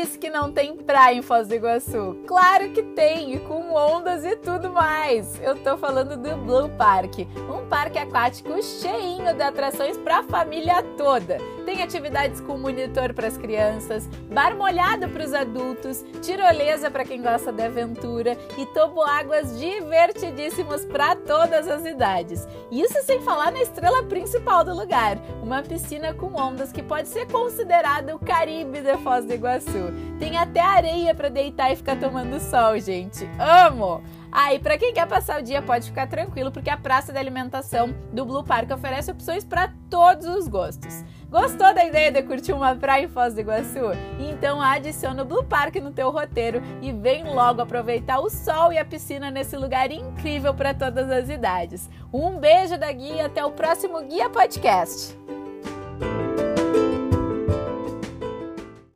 disse que não tem praia em Foz do Iguaçu? Claro que tem, e com ondas e tudo mais. Eu tô falando do Blue Park, um parque aquático cheinho de atrações para a família toda. Tem atividades com monitor para as crianças, bar molhado para os adultos, tirolesa para quem gosta de aventura e toboáguas divertidíssimos para todas as idades. Isso sem falar na estrela principal do lugar, uma piscina com ondas que pode ser considerada o Caribe de Foz do Iguaçu. Tem até areia para deitar e ficar tomando sol, gente. Amo! Ah, e para quem quer passar o dia pode ficar tranquilo, porque a praça de alimentação do Blue Park oferece opções para todos os gostos. Gostou da ideia de curtir uma praia em Foz do Iguaçu? Então adiciona o Blue Park no teu roteiro e vem logo aproveitar o sol e a piscina nesse lugar incrível para todas as idades. Um beijo da Guia, até o próximo Guia Podcast.